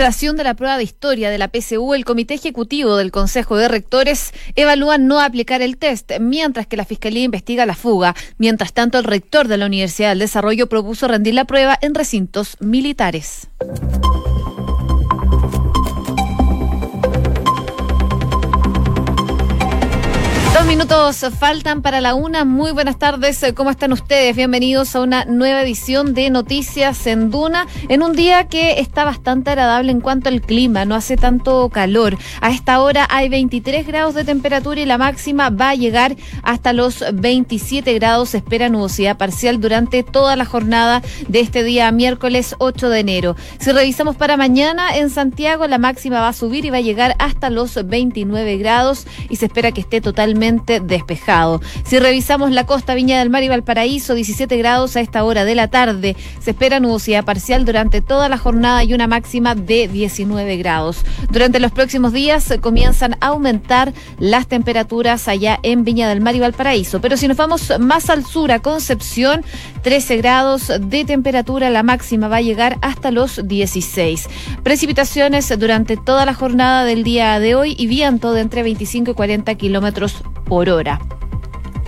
Tras de la prueba de historia de la PSU, el Comité Ejecutivo del Consejo de Rectores evalúa no aplicar el test, mientras que la Fiscalía investiga la fuga. Mientras tanto, el rector de la Universidad del Desarrollo propuso rendir la prueba en recintos militares. Dos minutos faltan para la una. Muy buenas tardes. ¿Cómo están ustedes? Bienvenidos a una nueva edición de Noticias en Duna en un día que está bastante agradable en cuanto al clima. No hace tanto calor. A esta hora hay 23 grados de temperatura y la máxima va a llegar hasta los 27 grados. espera nubosidad parcial durante toda la jornada de este día miércoles 8 de enero. Si revisamos para mañana en Santiago, la máxima va a subir y va a llegar hasta los 29 grados y se espera que esté totalmente despejado. Si revisamos la costa Viña del Mar y Valparaíso, 17 grados a esta hora de la tarde. Se espera nubosidad parcial durante toda la jornada y una máxima de 19 grados. Durante los próximos días comienzan a aumentar las temperaturas allá en Viña del Mar y Valparaíso. Pero si nos vamos más al sur, a Concepción, 13 grados de temperatura, la máxima va a llegar hasta los 16. Precipitaciones durante toda la jornada del día de hoy y viento de entre 25 y 40 kilómetros por hora.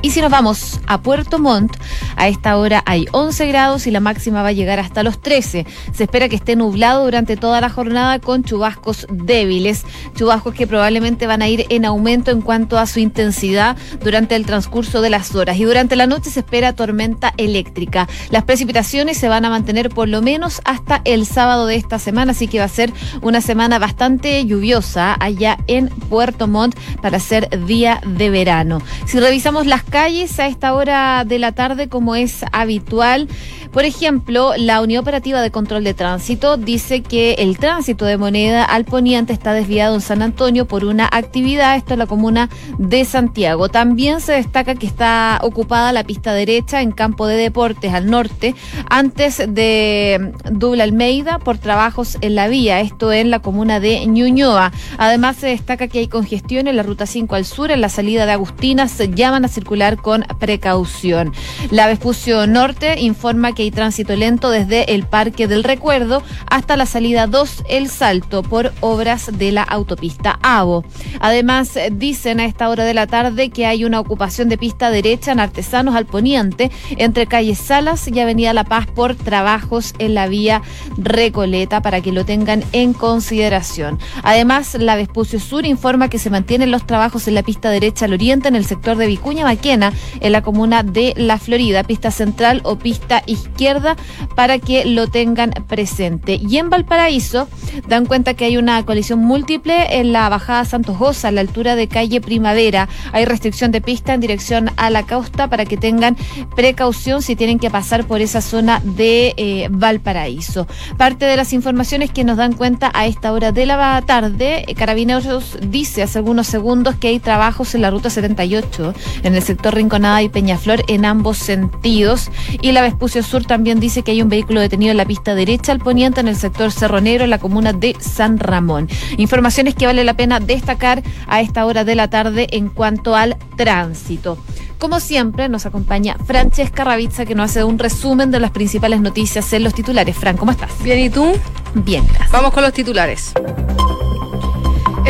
Y si nos vamos a Puerto Montt, a esta hora hay 11 grados y la máxima va a llegar hasta los 13. Se espera que esté nublado durante toda la jornada con chubascos débiles, chubascos que probablemente van a ir en aumento en cuanto a su intensidad durante el transcurso de las horas. Y durante la noche se espera tormenta eléctrica. Las precipitaciones se van a mantener por lo menos hasta el sábado de esta semana, así que va a ser una semana bastante lluviosa allá en Puerto Montt para ser día de verano. Si revisamos las calles a esta hora de la tarde como es habitual. Por ejemplo, la Unión Operativa de Control de Tránsito dice que el tránsito de moneda al poniente está desviado en San Antonio por una actividad, esto es la comuna de Santiago. También se destaca que está ocupada la pista derecha en campo de deportes al norte, antes de Dubla Almeida, por trabajos en la vía, esto en la comuna de Ñuñoa. Además, se destaca que hay congestión en la ruta 5 al sur, en la salida de Agustina, se llaman a circular con precaución. La Vespucio Norte informa que hay tránsito lento desde el Parque del Recuerdo hasta la salida 2 El Salto por obras de la autopista AVO. Además, dicen a esta hora de la tarde que hay una ocupación de pista derecha en Artesanos al Poniente entre calle Salas y Avenida La Paz por trabajos en la vía Recoleta para que lo tengan en consideración. Además, la Vespucio Sur informa que se mantienen los trabajos en la pista derecha al oriente en el sector de Vicuña Maquena en la comuna de La Florida, pista central o pista izquierda para que lo tengan presente. Y en Valparaíso dan cuenta que hay una colisión múltiple en la bajada Santos Goza, a la altura de calle Primavera. Hay restricción de pista en dirección a la costa para que tengan precaución si tienen que pasar por esa zona de eh, Valparaíso. Parte de las informaciones que nos dan cuenta a esta hora de la tarde, eh, Carabineros dice hace algunos segundos que hay trabajos en la ruta 78 en el sector Rinconada y Peñaflor en ambos sentidos y la Vespucio Sur también dice que hay un vehículo detenido en la pista derecha al poniente en el sector Cerronero, en la comuna de San Ramón. Informaciones que vale la pena destacar a esta hora de la tarde en cuanto al tránsito. Como siempre, nos acompaña Francesca Ravizza, que nos hace un resumen de las principales noticias en los titulares. Fran, ¿cómo estás? Bien, ¿y tú? Bien, gracias. Vamos con los titulares.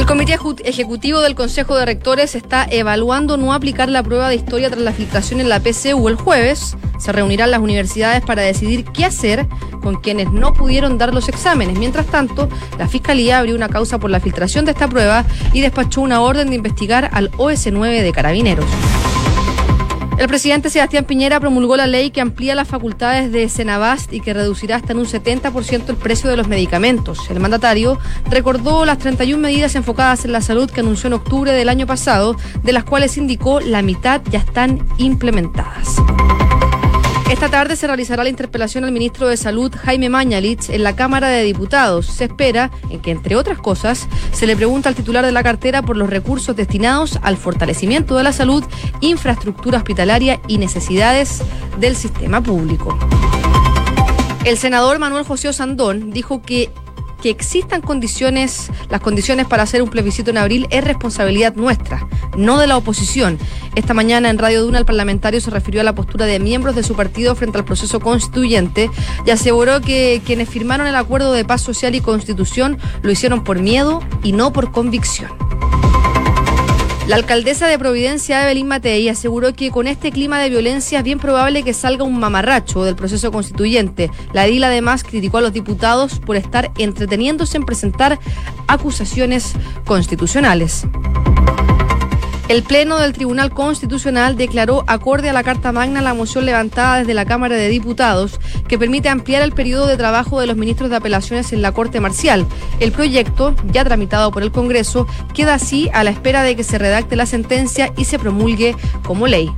El Comité Ejecutivo del Consejo de Rectores está evaluando no aplicar la prueba de historia tras la filtración en la PCU el jueves. Se reunirán las universidades para decidir qué hacer con quienes no pudieron dar los exámenes. Mientras tanto, la Fiscalía abrió una causa por la filtración de esta prueba y despachó una orden de investigar al OS9 de Carabineros. El presidente Sebastián Piñera promulgó la ley que amplía las facultades de Senabast y que reducirá hasta en un 70% el precio de los medicamentos. El mandatario recordó las 31 medidas enfocadas en la salud que anunció en octubre del año pasado, de las cuales indicó la mitad ya están implementadas. Esta tarde se realizará la interpelación al ministro de Salud, Jaime Mañalich, en la Cámara de Diputados. Se espera en que, entre otras cosas, se le pregunta al titular de la cartera por los recursos destinados al fortalecimiento de la salud, infraestructura hospitalaria y necesidades del sistema público. El senador Manuel José Osandón dijo que que existan condiciones, las condiciones para hacer un plebiscito en abril es responsabilidad nuestra, no de la oposición. Esta mañana en Radio Duna el parlamentario se refirió a la postura de miembros de su partido frente al proceso constituyente y aseguró que quienes firmaron el acuerdo de paz social y constitución lo hicieron por miedo y no por convicción. La alcaldesa de Providencia, Evelyn Matei, aseguró que con este clima de violencia es bien probable que salga un mamarracho del proceso constituyente. La edil además criticó a los diputados por estar entreteniéndose en presentar acusaciones constitucionales. El Pleno del Tribunal Constitucional declaró acorde a la Carta Magna la moción levantada desde la Cámara de Diputados que permite ampliar el periodo de trabajo de los ministros de apelaciones en la Corte Marcial. El proyecto, ya tramitado por el Congreso, queda así a la espera de que se redacte la sentencia y se promulgue como ley.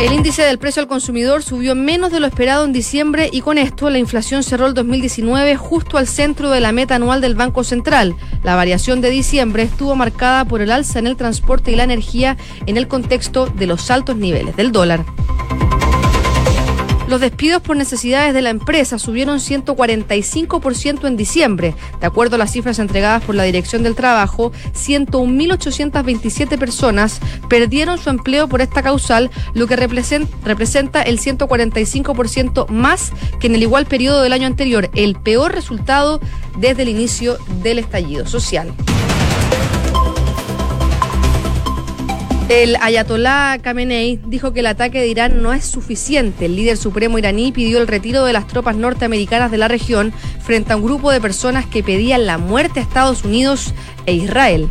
El índice del precio al consumidor subió menos de lo esperado en diciembre y con esto la inflación cerró el 2019 justo al centro de la meta anual del Banco Central. La variación de diciembre estuvo marcada por el alza en el transporte y la energía en el contexto de los altos niveles del dólar. Los despidos por necesidades de la empresa subieron 145% en diciembre. De acuerdo a las cifras entregadas por la Dirección del Trabajo, 101.827 personas perdieron su empleo por esta causal, lo que representa el 145% más que en el igual periodo del año anterior, el peor resultado desde el inicio del estallido social. El ayatolá Khamenei dijo que el ataque de Irán no es suficiente. El líder supremo iraní pidió el retiro de las tropas norteamericanas de la región frente a un grupo de personas que pedían la muerte a Estados Unidos e Israel.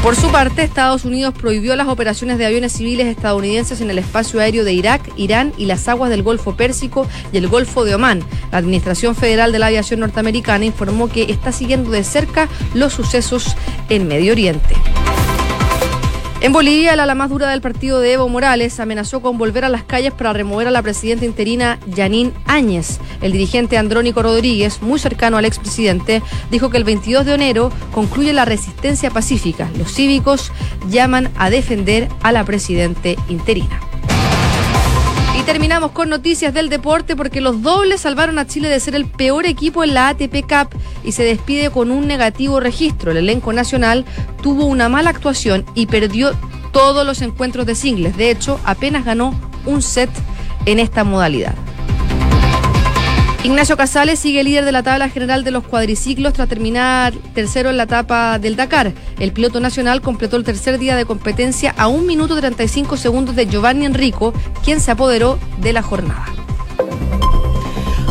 Por su parte, Estados Unidos prohibió las operaciones de aviones civiles estadounidenses en el espacio aéreo de Irak, Irán y las aguas del Golfo Pérsico y el Golfo de Omán. La Administración Federal de la Aviación Norteamericana informó que está siguiendo de cerca los sucesos en Medio Oriente. En Bolivia, la ala más dura del partido de Evo Morales amenazó con volver a las calles para remover a la presidenta interina Yanín Áñez. El dirigente Andrónico Rodríguez, muy cercano al expresidente, dijo que el 22 de enero concluye la resistencia pacífica. Los cívicos llaman a defender a la presidente interina. Terminamos con noticias del deporte porque los dobles salvaron a Chile de ser el peor equipo en la ATP Cup y se despide con un negativo registro. El elenco nacional tuvo una mala actuación y perdió todos los encuentros de singles. De hecho, apenas ganó un set en esta modalidad. Ignacio Casales sigue líder de la tabla general de los cuadriciclos tras terminar tercero en la etapa del Dakar. El piloto nacional completó el tercer día de competencia a un minuto 35 segundos de Giovanni Enrico, quien se apoderó de la jornada.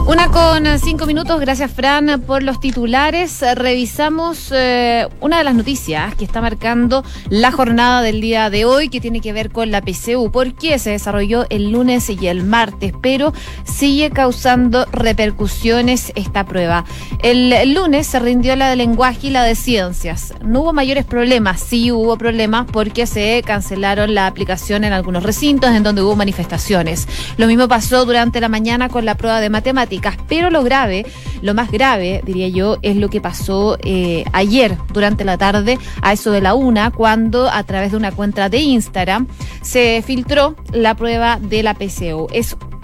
Una con cinco minutos, gracias Fran por los titulares. Revisamos eh, una de las noticias que está marcando la jornada del día de hoy, que tiene que ver con la PCU, porque se desarrolló el lunes y el martes, pero sigue causando repercusiones esta prueba. El, lunes se rindió la de lenguaje y la de ciencias. No hubo mayores problemas, sí hubo problemas porque se cancelaron la aplicación en algunos recintos en donde hubo manifestaciones. Lo mismo pasó durante la mañana con la prueba de matemáticas pero lo grave, lo más grave, diría yo, es lo que pasó eh, ayer durante la tarde, a eso de la una, cuando a través de una cuenta de Instagram se filtró la prueba de la PCO.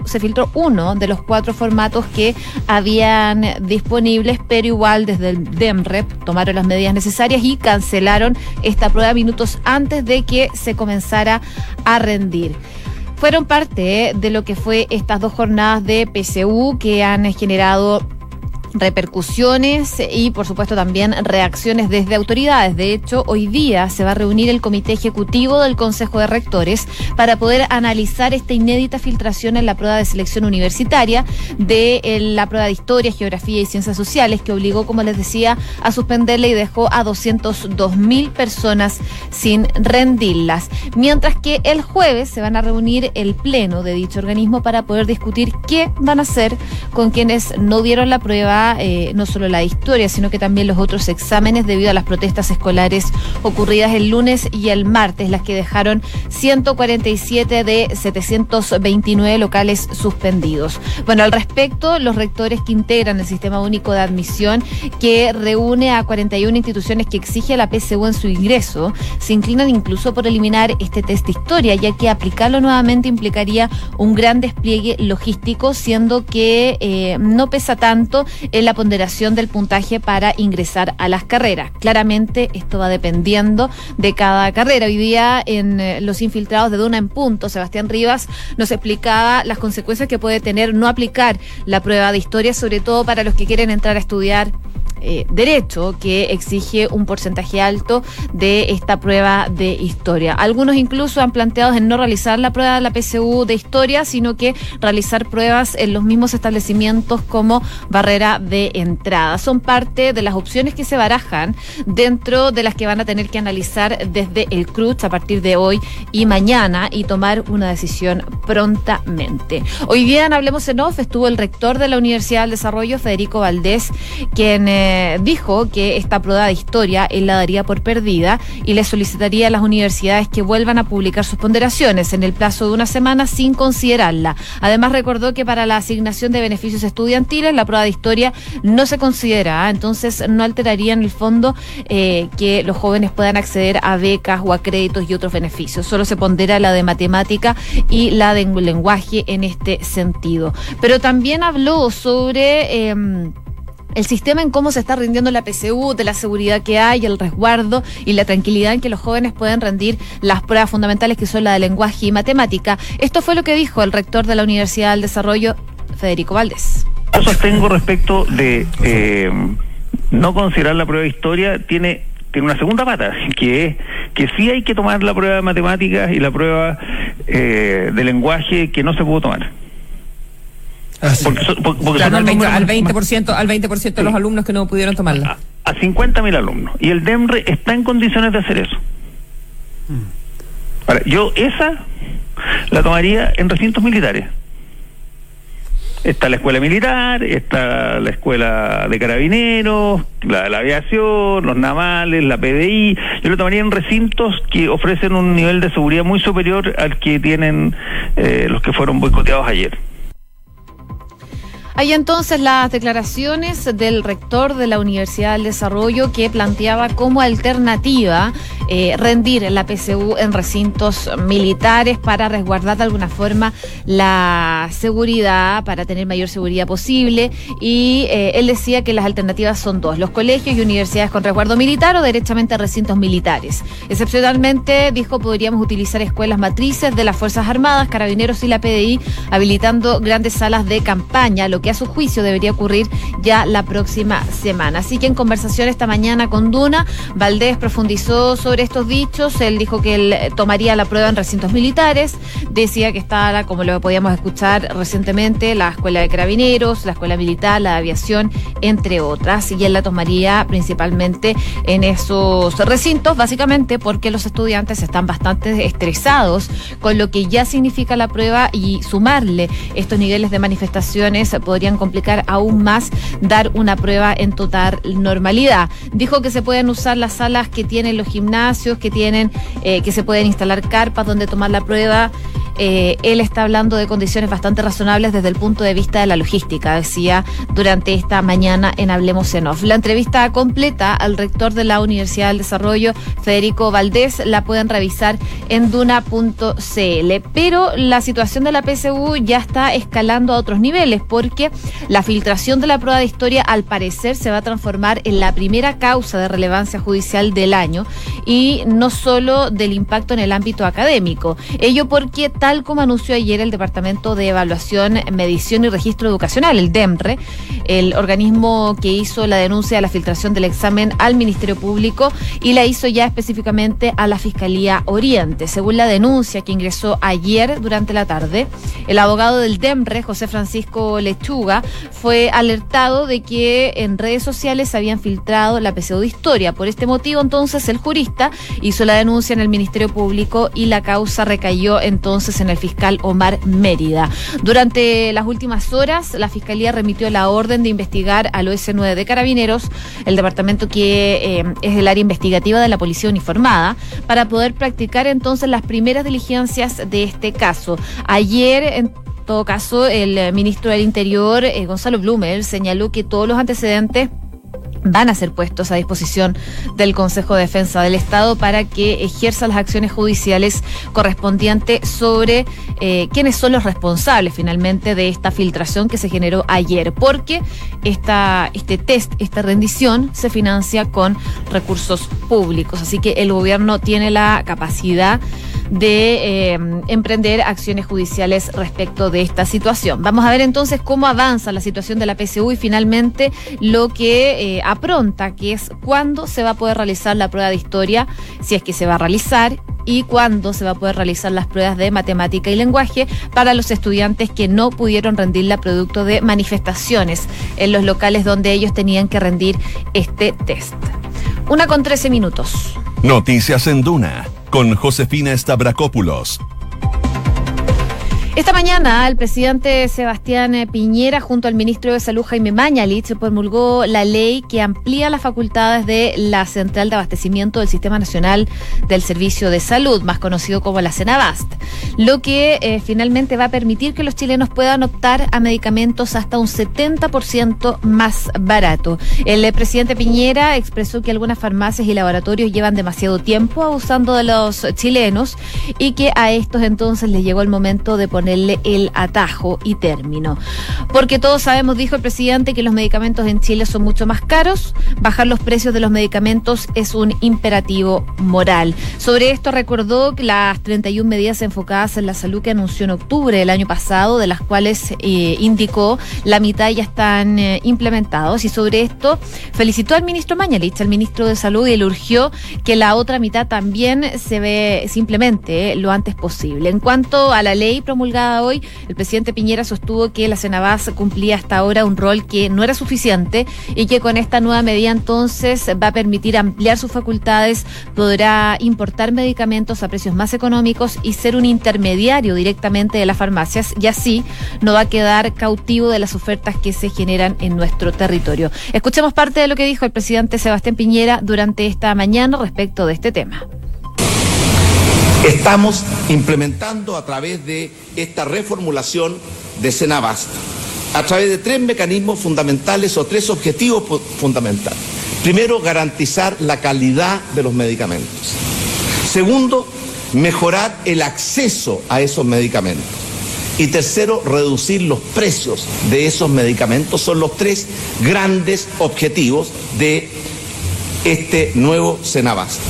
Se filtró uno de los cuatro formatos que habían disponibles, pero igual desde el DEMREP tomaron las medidas necesarias y cancelaron esta prueba minutos antes de que se comenzara a rendir fueron parte de lo que fue estas dos jornadas de PCU que han generado repercusiones y por supuesto también reacciones desde autoridades. De hecho, hoy día se va a reunir el Comité Ejecutivo del Consejo de Rectores para poder analizar esta inédita filtración en la prueba de selección universitaria de eh, la prueba de Historia, Geografía y Ciencias Sociales que obligó, como les decía, a suspenderla y dejó a 202 mil personas sin rendirlas. Mientras que el jueves se van a reunir el pleno de dicho organismo para poder discutir qué van a hacer con quienes no dieron la prueba a eh, no solo la historia, sino que también los otros exámenes debido a las protestas escolares ocurridas el lunes y el martes, las que dejaron 147 de 729 locales suspendidos. Bueno, al respecto, los rectores que integran el Sistema Único de Admisión, que reúne a 41 instituciones que exige la PSU en su ingreso, se inclinan incluso por eliminar este test de historia, ya que aplicarlo nuevamente implicaría un gran despliegue logístico, siendo que eh, no pesa tanto en la ponderación del puntaje para ingresar a las carreras. Claramente esto va dependiendo de cada carrera. Hoy día en eh, Los Infiltrados de Duna en Punto, Sebastián Rivas nos explicaba las consecuencias que puede tener no aplicar la prueba de historia, sobre todo para los que quieren entrar a estudiar eh, derecho que exige un porcentaje alto de esta prueba de historia. Algunos incluso han planteado en no realizar la prueba de la PSU de historia, sino que realizar pruebas en los mismos establecimientos como barrera de entrada. Son parte de las opciones que se barajan dentro de las que van a tener que analizar desde el CRUCH a partir de hoy y mañana y tomar una decisión prontamente. Hoy día en Hablemos en Off estuvo el rector de la Universidad del Desarrollo, Federico Valdés, quien eh, eh, dijo que esta prueba de historia él la daría por perdida y le solicitaría a las universidades que vuelvan a publicar sus ponderaciones en el plazo de una semana sin considerarla. Además recordó que para la asignación de beneficios estudiantiles la prueba de historia no se considera, ¿ah? entonces no alteraría en el fondo eh, que los jóvenes puedan acceder a becas o a créditos y otros beneficios. Solo se pondera la de matemática y la de lenguaje en este sentido. Pero también habló sobre... Em, el sistema en cómo se está rindiendo la PCU, de la seguridad que hay, el resguardo y la tranquilidad en que los jóvenes pueden rendir las pruebas fundamentales que son la de lenguaje y matemática. Esto fue lo que dijo el rector de la Universidad del Desarrollo, Federico Valdés. Yo sostengo respecto de eh, no considerar la prueba de historia, tiene tiene una segunda pata, que es que sí hay que tomar la prueba de matemáticas y la prueba eh, de lenguaje que no se pudo tomar. Porque, claro, al, 20, al 20%, al 20 de los alumnos que no pudieron tomarla. A, a 50.000 alumnos. Y el DEMRE está en condiciones de hacer eso. Yo esa la tomaría en recintos militares. Está la escuela militar, está la escuela de carabineros, la, la aviación, los navales, la PDI. Yo lo tomaría en recintos que ofrecen un nivel de seguridad muy superior al que tienen eh, los que fueron boicoteados ayer. Hay entonces las declaraciones del rector de la Universidad del Desarrollo que planteaba como alternativa eh, rendir la PSU en recintos militares para resguardar de alguna forma la seguridad, para tener mayor seguridad posible. Y eh, él decía que las alternativas son dos, los colegios y universidades con resguardo militar o derechamente recintos militares. Excepcionalmente, dijo, podríamos utilizar escuelas matrices de las Fuerzas Armadas, Carabineros y la PDI, habilitando grandes salas de campaña, lo que a su juicio debería ocurrir ya la próxima semana. Así que en conversación esta mañana con Duna, Valdés profundizó sobre estos dichos. Él dijo que él tomaría la prueba en recintos militares. Decía que estaba, como lo podíamos escuchar recientemente, la Escuela de Carabineros, la Escuela Militar, la Aviación, entre otras. Y él la tomaría principalmente en esos recintos, básicamente porque los estudiantes están bastante estresados con lo que ya significa la prueba y sumarle estos niveles de manifestaciones podrían complicar aún más dar una prueba en total normalidad. Dijo que se pueden usar las salas que tienen los gimnasios, que tienen, eh, que se pueden instalar carpas donde tomar la prueba. Eh, él está hablando de condiciones bastante razonables desde el punto de vista de la logística, decía durante esta mañana en Hablemos en Off. La entrevista completa al rector de la Universidad del Desarrollo, Federico Valdés, la pueden revisar en duna.cl. Pero la situación de la PSU ya está escalando a otros niveles porque la filtración de la prueba de historia al parecer se va a transformar en la primera causa de relevancia judicial del año y no solo del impacto en el ámbito académico. Ello porque tal como anunció ayer el Departamento de Evaluación, Medición y Registro Educacional, el DEMRE, el organismo que hizo la denuncia de la filtración del examen al Ministerio Público y la hizo ya específicamente a la Fiscalía Oriente. Según la denuncia que ingresó ayer durante la tarde, el abogado del DEMRE, José Francisco Lechuga, fue alertado de que en redes sociales se habían filtrado la PSU de historia. Por este motivo, entonces, el jurista hizo la denuncia en el Ministerio Público y la causa recayó entonces en el fiscal Omar Mérida. Durante las últimas horas, la Fiscalía remitió la orden de investigar al OS9 de Carabineros, el departamento que eh, es el área investigativa de la Policía Uniformada, para poder practicar entonces las primeras diligencias de este caso. Ayer, en todo caso, el ministro del Interior, eh, Gonzalo Blumer, señaló que todos los antecedentes van a ser puestos a disposición del Consejo de Defensa del Estado para que ejerza las acciones judiciales correspondientes sobre eh, quiénes son los responsables finalmente de esta filtración que se generó ayer, porque esta, este test, esta rendición se financia con recursos públicos, así que el gobierno tiene la capacidad de eh, emprender acciones judiciales respecto de esta situación. Vamos a ver entonces cómo avanza la situación de la PSU y finalmente lo que eh, apronta, que es cuándo se va a poder realizar la prueba de historia, si es que se va a realizar y cuándo se va a poder realizar las pruebas de matemática y lenguaje para los estudiantes que no pudieron rendirla producto de manifestaciones en los locales donde ellos tenían que rendir este test. Una con trece minutos. Noticias en Duna con Josefina Stavrakopoulos esta mañana el presidente Sebastián Piñera junto al ministro de Salud Jaime Mañalich promulgó la ley que amplía las facultades de la Central de Abastecimiento del Sistema Nacional del Servicio de Salud, más conocido como la Cenabast, lo que eh, finalmente va a permitir que los chilenos puedan optar a medicamentos hasta un 70% más barato. El presidente Piñera expresó que algunas farmacias y laboratorios llevan demasiado tiempo abusando de los chilenos y que a estos entonces les llegó el momento de poner ponerle el atajo y término. Porque todos sabemos, dijo el presidente, que los medicamentos en Chile son mucho más caros. Bajar los precios de los medicamentos es un imperativo moral. Sobre esto recordó las 31 medidas enfocadas en la salud que anunció en octubre del año pasado, de las cuales eh, indicó la mitad ya están eh, implementados. Y sobre esto felicitó al ministro Mañalich, al ministro de Salud, y le urgió que la otra mitad también se ve simplemente eh, lo antes posible. En cuanto a la ley promulgada hoy, el presidente Piñera sostuvo que la Senabas cumplía hasta ahora un rol que no era suficiente y que con esta nueva medida entonces va a permitir ampliar sus facultades, podrá importar medicamentos a precios más económicos y ser un intermediario directamente de las farmacias y así no va a quedar cautivo de las ofertas que se generan en nuestro territorio. Escuchemos parte de lo que dijo el presidente Sebastián Piñera durante esta mañana respecto de este tema. Estamos implementando a través de esta reformulación de Senabast, a través de tres mecanismos fundamentales o tres objetivos fundamentales. Primero, garantizar la calidad de los medicamentos. Segundo, mejorar el acceso a esos medicamentos. Y tercero, reducir los precios de esos medicamentos. Son los tres grandes objetivos de este nuevo Senabast.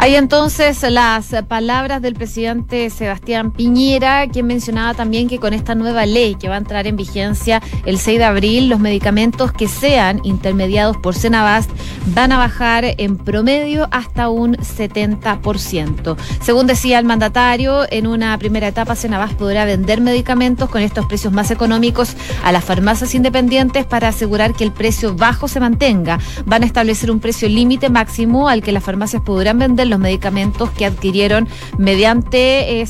Hay entonces las palabras del presidente Sebastián Piñera, quien mencionaba también que con esta nueva ley que va a entrar en vigencia el 6 de abril, los medicamentos que sean intermediados por Senabast van a bajar en promedio hasta un 70%. Según decía el mandatario, en una primera etapa Senabast podrá vender medicamentos con estos precios más económicos a las farmacias independientes para asegurar que el precio bajo se mantenga. Van a establecer un precio límite máximo al que las farmacias podrán vender los medicamentos que adquirieron mediante eh,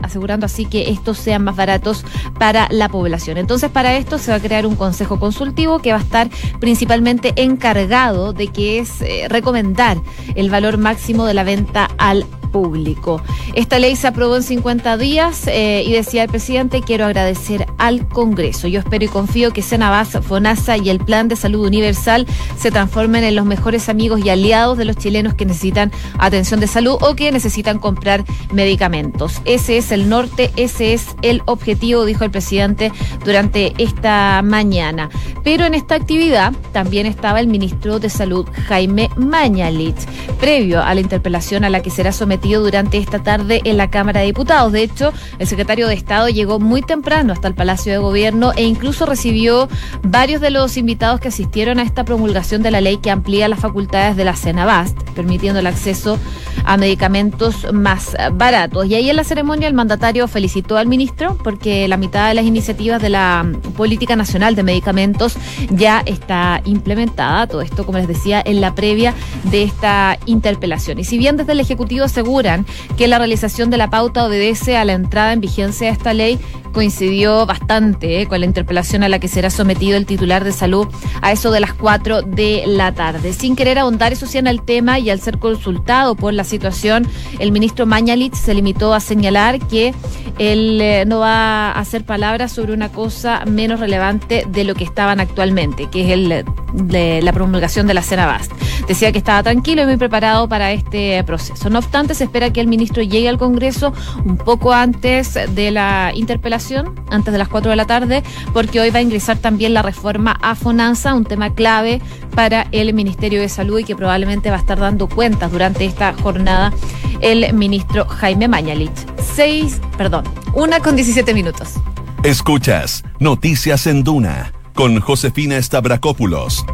asegurando así que estos sean más baratos para la población. Entonces, para esto se va a crear un consejo consultivo que va a estar principalmente encargado de que es eh, recomendar el valor máximo de la venta al público. Esta ley se aprobó en 50 días eh, y decía el presidente, quiero agradecer al Congreso. Yo espero y confío que Senabas, FONASA y el Plan de Salud Universal se transformen en los mejores amigos y aliados de los chilenos que necesitan atención de salud o que necesitan comprar medicamentos. Ese es el norte, ese es el objetivo, dijo el presidente durante esta mañana. Pero en esta actividad también estaba el ministro de Salud, Jaime Mañalich, previo a la interpelación a la que será durante esta tarde en la Cámara de Diputados. De hecho, el secretario de Estado llegó muy temprano hasta el Palacio de Gobierno e incluso recibió varios de los invitados que asistieron a esta promulgación de la ley que amplía las facultades de la Senabast, permitiendo el acceso a medicamentos más baratos. Y ahí en la ceremonia el mandatario felicitó al ministro porque la mitad de las iniciativas de la Política Nacional de Medicamentos ya está implementada. Todo esto, como les decía, en la previa de esta interpelación. Y si bien desde el Ejecutivo según aseguran que la realización de la pauta obedece a la entrada en vigencia de esta ley coincidió bastante eh, con la interpelación a la que será sometido el titular de salud a eso de las 4 de la tarde. Sin querer ahondar eso sí en el tema y al ser consultado por la situación, el ministro Mañalich se limitó a señalar que él eh, no va a hacer palabras sobre una cosa menos relevante de lo que estaban actualmente, que es el de la promulgación de la cena Bast. Decía que estaba tranquilo y muy preparado para este proceso. No obstante, se espera que el ministro llegue al Congreso un poco antes de la interpelación, antes de las 4 de la tarde, porque hoy va a ingresar también la reforma a FONANSA, un tema clave para el Ministerio de Salud y que probablemente va a estar dando cuentas durante esta jornada el ministro Jaime Mañalich. Seis, perdón, una con 17 minutos. Escuchas Noticias en Duna con Josefina Stavrakopoulos.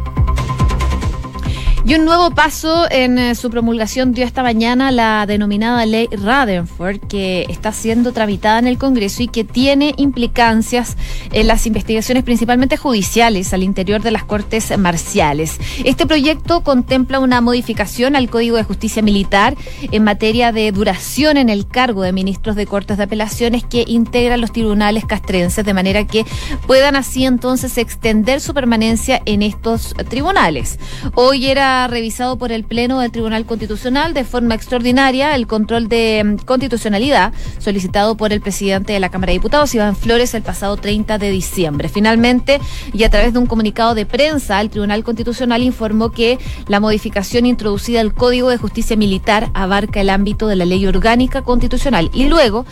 Y un nuevo paso en eh, su promulgación dio esta mañana la denominada ley Radenford, que está siendo tramitada en el Congreso y que tiene implicancias en las investigaciones principalmente judiciales al interior de las Cortes Marciales. Este proyecto contempla una modificación al Código de Justicia Militar en materia de duración en el cargo de ministros de Cortes de Apelaciones que integran los tribunales castrenses, de manera que puedan así entonces extender su permanencia en estos tribunales. Hoy era revisado por el Pleno del Tribunal Constitucional de forma extraordinaria el control de mm, constitucionalidad solicitado por el presidente de la Cámara de Diputados, Iván Flores, el pasado 30 de diciembre. Finalmente, y a través de un comunicado de prensa, el Tribunal Constitucional informó que la modificación introducida al Código de Justicia Militar abarca el ámbito de la ley orgánica constitucional y luego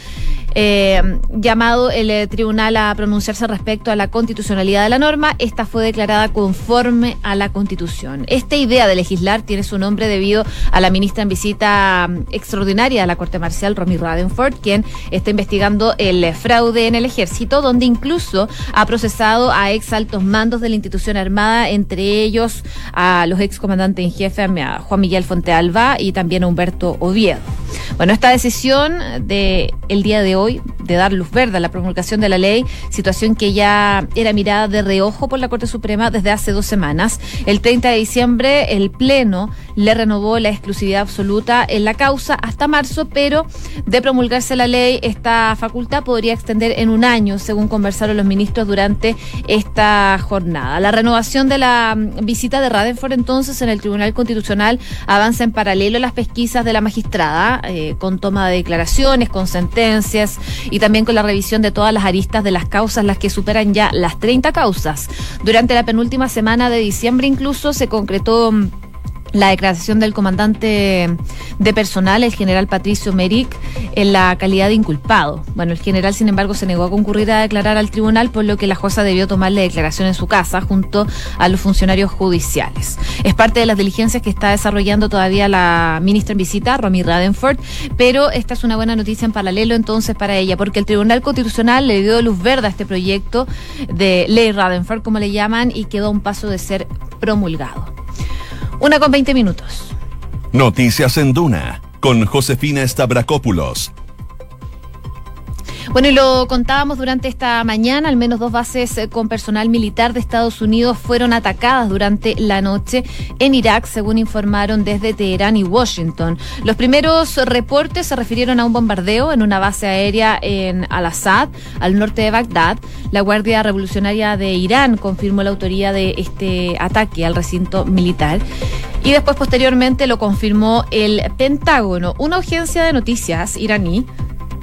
eh, llamado el eh, tribunal a pronunciarse respecto a la constitucionalidad de la norma. Esta fue declarada conforme a la Constitución. Esta idea de legislar tiene su nombre debido a la ministra en visita mm, extraordinaria a la Corte Marcial, Romy Radenford, quien está investigando el fraude en el ejército, donde incluso ha procesado a ex altos mandos de la institución armada, entre ellos a los ex comandantes en jefe, a Juan Miguel Fontealba y también a Humberto Oviedo. Bueno, esta decisión de el día de hoy de dar luz verde a la promulgación de la ley, situación que ya era mirada de reojo por la Corte Suprema desde hace dos semanas. El 30 de diciembre el Pleno le renovó la exclusividad absoluta en la causa hasta marzo, pero de promulgarse la ley, esta facultad podría extender en un año, según conversaron los ministros durante esta jornada. La renovación de la mm, visita de Radenford entonces en el Tribunal Constitucional avanza en paralelo a las pesquisas de la magistrada. Eh, con toma de declaraciones, con sentencias y también con la revisión de todas las aristas de las causas, las que superan ya las 30 causas. Durante la penúltima semana de diciembre incluso se concretó mm, la declaración del comandante de personal, el general Patricio Meric, en la calidad de inculpado. Bueno, el general, sin embargo, se negó a concurrir a declarar al tribunal, por lo que la jueza debió tomarle declaración en su casa junto a los funcionarios judiciales. Es parte de las diligencias que está desarrollando todavía la ministra en visita, Romy Radenford, pero esta es una buena noticia en paralelo entonces para ella, porque el Tribunal Constitucional le dio luz verde a este proyecto de ley Radenford, como le llaman, y quedó a un paso de ser promulgado. Una con 20 minutos. Noticias en Duna con Josefina Stavrakopoulos bueno, y lo contábamos durante esta mañana, al menos dos bases eh, con personal militar de Estados Unidos fueron atacadas durante la noche en Irak, según informaron desde Teherán y Washington. Los primeros reportes se refirieron a un bombardeo en una base aérea en Al-Assad, al norte de Bagdad. La Guardia Revolucionaria de Irán confirmó la autoría de este ataque al recinto militar. Y después, posteriormente, lo confirmó el Pentágono, una agencia de noticias iraní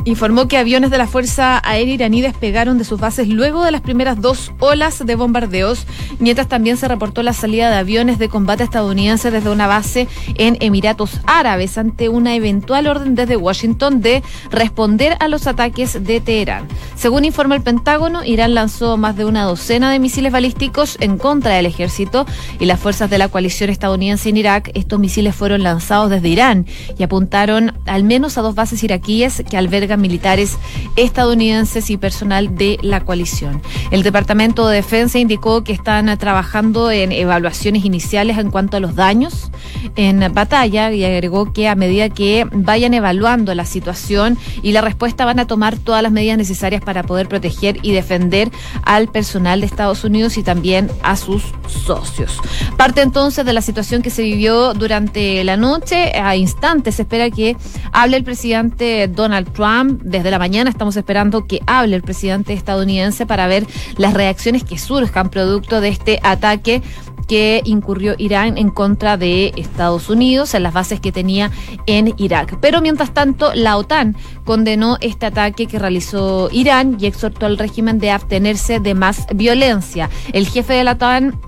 informó que aviones de la Fuerza Aérea iraní despegaron de sus bases luego de las primeras dos olas de bombardeos, mientras también se reportó la salida de aviones de combate estadounidenses desde una base en Emiratos Árabes ante una eventual orden desde Washington de responder a los ataques de Teherán. Según informa el Pentágono, Irán lanzó más de una docena de misiles balísticos en contra del ejército y las fuerzas de la coalición estadounidense en Irak. Estos misiles fueron lanzados desde Irán y apuntaron al menos a dos bases iraquíes que albergan militares estadounidenses y personal de la coalición. El Departamento de Defensa indicó que están trabajando en evaluaciones iniciales en cuanto a los daños en batalla y agregó que a medida que vayan evaluando la situación y la respuesta van a tomar todas las medidas necesarias para poder proteger y defender al personal de Estados Unidos y también a sus socios. Parte entonces de la situación que se vivió durante la noche. A instantes se espera que hable el presidente Donald Trump. Desde la mañana estamos esperando que hable el presidente estadounidense para ver las reacciones que surjan producto de este ataque que incurrió Irán en contra de Estados Unidos en las bases que tenía en Irak. Pero mientras tanto, la OTAN condenó este ataque que realizó Irán y exhortó al régimen de abstenerse de más violencia. El jefe de la OTAN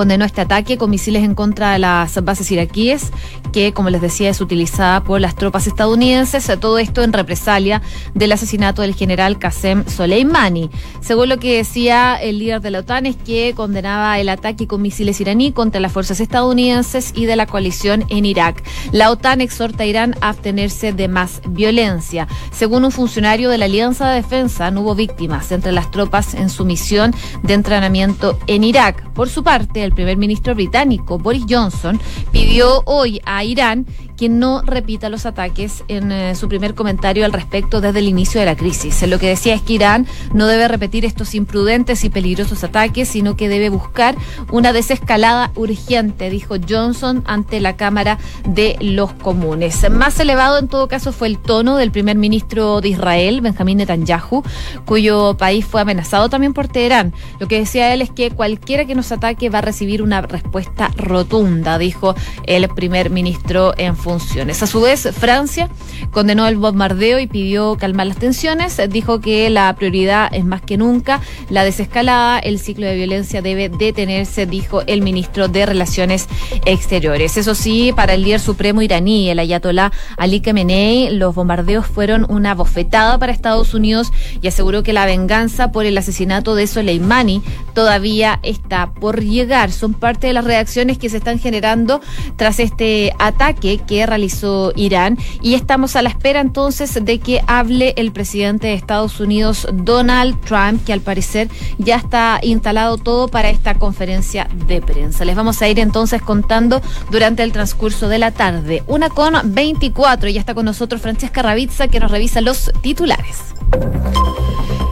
condenó este ataque con misiles en contra de las bases iraquíes, que, como les decía, es utilizada por las tropas estadounidenses. Todo esto en represalia del asesinato del general Qasem Soleimani. Según lo que decía el líder de la OTAN, es que condenaba el ataque con misiles iraní contra las fuerzas estadounidenses y de la coalición en Irak. La OTAN exhorta a Irán a abstenerse de más violencia. Según un funcionario de la Alianza de Defensa, no hubo víctimas entre las tropas en su misión de entrenamiento en Irak. Por su parte, el primer ministro británico, Boris Johnson, pidió hoy a Irán que no repita los ataques en eh, su primer comentario al respecto desde el inicio de la crisis. Lo que decía es que Irán no debe repetir estos imprudentes y peligrosos ataques, sino que debe buscar una desescalada urgente, dijo Johnson ante la Cámara de los Comunes. Más elevado en todo caso fue el tono del primer ministro de Israel, Benjamín Netanyahu, cuyo país fue amenazado también por Teherán. Lo que decía él es que cualquiera que nos ataque va a recibir una respuesta rotunda, dijo el primer ministro en función a su vez, Francia condenó el bombardeo y pidió calmar las tensiones. Dijo que la prioridad es más que nunca la desescalada. El ciclo de violencia debe detenerse, dijo el ministro de Relaciones Exteriores. Eso sí, para el líder supremo iraní, el ayatolá Ali Khamenei, los bombardeos fueron una bofetada para Estados Unidos y aseguró que la venganza por el asesinato de Soleimani todavía está por llegar. Son parte de las reacciones que se están generando tras este ataque que realizó Irán y estamos a la espera entonces de que hable el presidente de Estados Unidos, Donald Trump, que al parecer ya está instalado todo para esta conferencia de prensa. Les vamos a ir entonces contando durante el transcurso de la tarde. Una con 24, ya está con nosotros Francesca Ravizza que nos revisa los titulares.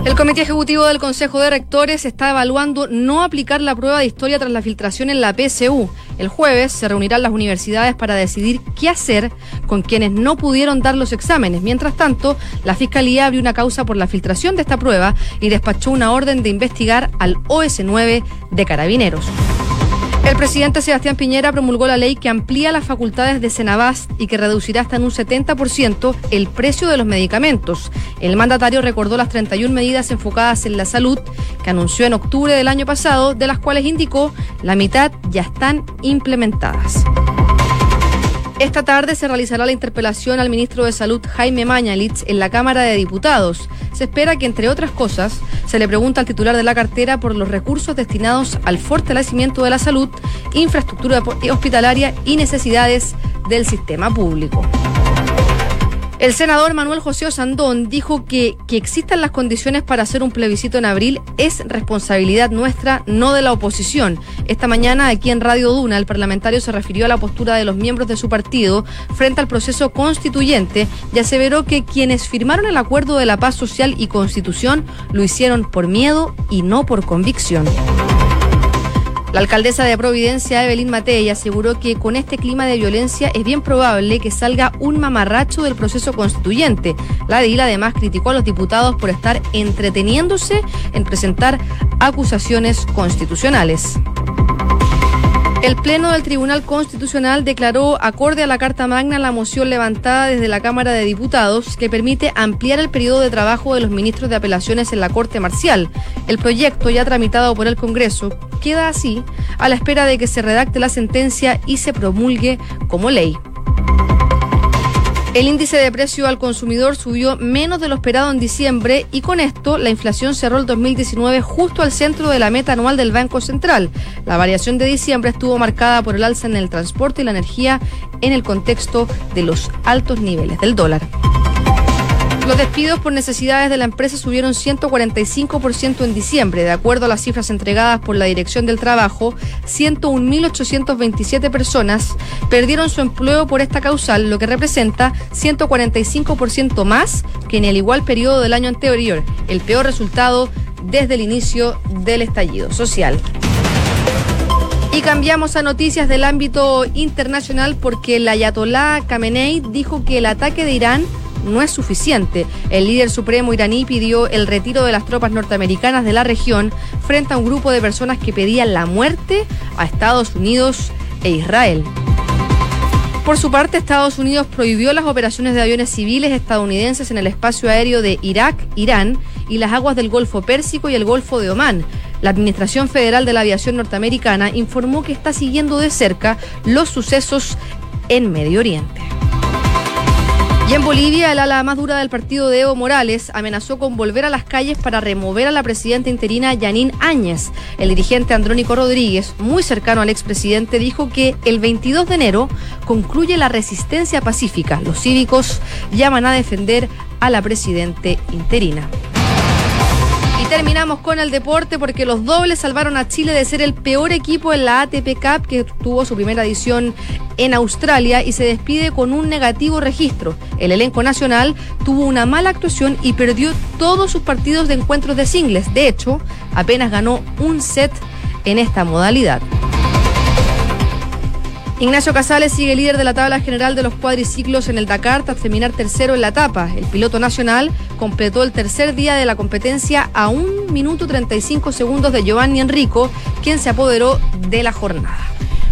El Comité Ejecutivo del Consejo de Rectores está evaluando no aplicar la prueba de historia tras la filtración en la PSU. El jueves se reunirán las universidades para decidir qué hacer con quienes no pudieron dar los exámenes. Mientras tanto, la Fiscalía abrió una causa por la filtración de esta prueba y despachó una orden de investigar al OS9 de Carabineros. El presidente Sebastián Piñera promulgó la ley que amplía las facultades de Senabast y que reducirá hasta en un 70% el precio de los medicamentos. El mandatario recordó las 31 medidas enfocadas en la salud que anunció en octubre del año pasado, de las cuales indicó la mitad ya están implementadas. Esta tarde se realizará la interpelación al ministro de Salud Jaime Mañalitz en la Cámara de Diputados. Se espera que, entre otras cosas, se le pregunte al titular de la cartera por los recursos destinados al fortalecimiento de la salud, infraestructura hospitalaria y necesidades del sistema público. El senador Manuel José Osandón dijo que que existan las condiciones para hacer un plebiscito en abril es responsabilidad nuestra, no de la oposición. Esta mañana aquí en Radio Duna el parlamentario se refirió a la postura de los miembros de su partido frente al proceso constituyente y aseveró que quienes firmaron el acuerdo de la paz social y constitución lo hicieron por miedo y no por convicción. La alcaldesa de Providencia, Evelyn Matei, aseguró que con este clima de violencia es bien probable que salga un mamarracho del proceso constituyente. La DIL además criticó a los diputados por estar entreteniéndose en presentar acusaciones constitucionales. El Pleno del Tribunal Constitucional declaró acorde a la Carta Magna la moción levantada desde la Cámara de Diputados que permite ampliar el periodo de trabajo de los ministros de apelaciones en la Corte Marcial. El proyecto, ya tramitado por el Congreso, queda así a la espera de que se redacte la sentencia y se promulgue como ley. El índice de precio al consumidor subió menos de lo esperado en diciembre y con esto la inflación cerró el 2019 justo al centro de la meta anual del Banco Central. La variación de diciembre estuvo marcada por el alza en el transporte y la energía en el contexto de los altos niveles del dólar. Los despidos por necesidades de la empresa subieron 145% en diciembre. De acuerdo a las cifras entregadas por la Dirección del Trabajo, 101.827 personas perdieron su empleo por esta causal, lo que representa 145% más que en el igual periodo del año anterior, el peor resultado desde el inicio del estallido social. Y cambiamos a noticias del ámbito internacional porque el ayatolá Khamenei dijo que el ataque de Irán no es suficiente. El líder supremo iraní pidió el retiro de las tropas norteamericanas de la región frente a un grupo de personas que pedían la muerte a Estados Unidos e Israel. Por su parte, Estados Unidos prohibió las operaciones de aviones civiles estadounidenses en el espacio aéreo de Irak, Irán y las aguas del Golfo Pérsico y el Golfo de Omán. La Administración Federal de la Aviación Norteamericana informó que está siguiendo de cerca los sucesos en Medio Oriente. Y en Bolivia, el ala más dura del partido de Evo Morales amenazó con volver a las calles para remover a la presidenta interina Yanín Áñez. El dirigente Andrónico Rodríguez, muy cercano al expresidente, dijo que el 22 de enero concluye la resistencia pacífica. Los cívicos llaman a defender a la presidente interina terminamos con el deporte porque los dobles salvaron a Chile de ser el peor equipo en la ATP Cup que tuvo su primera edición en Australia y se despide con un negativo registro. El elenco nacional tuvo una mala actuación y perdió todos sus partidos de encuentros de singles. De hecho, apenas ganó un set en esta modalidad. Ignacio Casales sigue líder de la tabla general de los cuadriciclos en el Dakar tras terminar tercero en la etapa. El piloto nacional completó el tercer día de la competencia a un minuto 35 segundos de Giovanni Enrico, quien se apoderó de la jornada.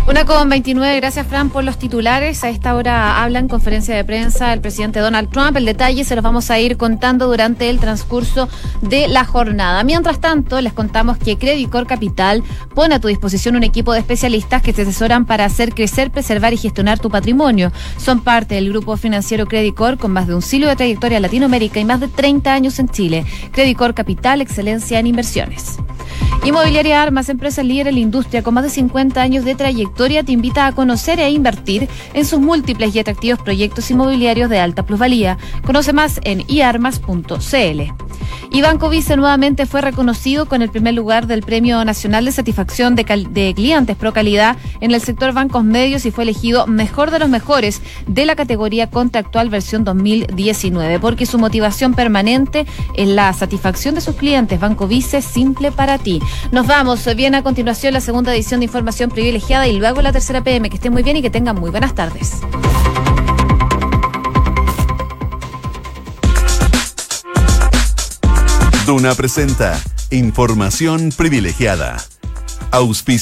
Una con 29, gracias Fran por los titulares. A esta hora habla en conferencia de prensa el presidente Donald Trump. El detalle se los vamos a ir contando durante el transcurso de la jornada. Mientras tanto, les contamos que Credicor Capital pone a tu disposición un equipo de especialistas que te asesoran para hacer crecer, preservar y gestionar tu patrimonio. Son parte del grupo financiero Credicor con más de un siglo de trayectoria en Latinoamérica y más de 30 años en Chile. Credicor Capital, excelencia en inversiones. Inmobiliaria Armas, empresa líder en la industria con más de 50 años de trayectoria, te invita a conocer e invertir en sus múltiples y atractivos proyectos inmobiliarios de alta plusvalía. Conoce más en iarmas.cl. Y Banco Vice nuevamente fue reconocido con el primer lugar del Premio Nacional de Satisfacción de, Clientes Pro Calidad en el sector bancos medios y fue elegido mejor de los mejores de la categoría contractual versión 2019, porque su motivación permanente es la satisfacción de sus clientes. Banco Vice, simple para ti. Nos vamos. Bien a continuación la segunda edición de Información Privilegiada y luego la tercera PM. Que estén muy bien y que tengan muy buenas tardes. Duna presenta Información privilegiada. Auspicio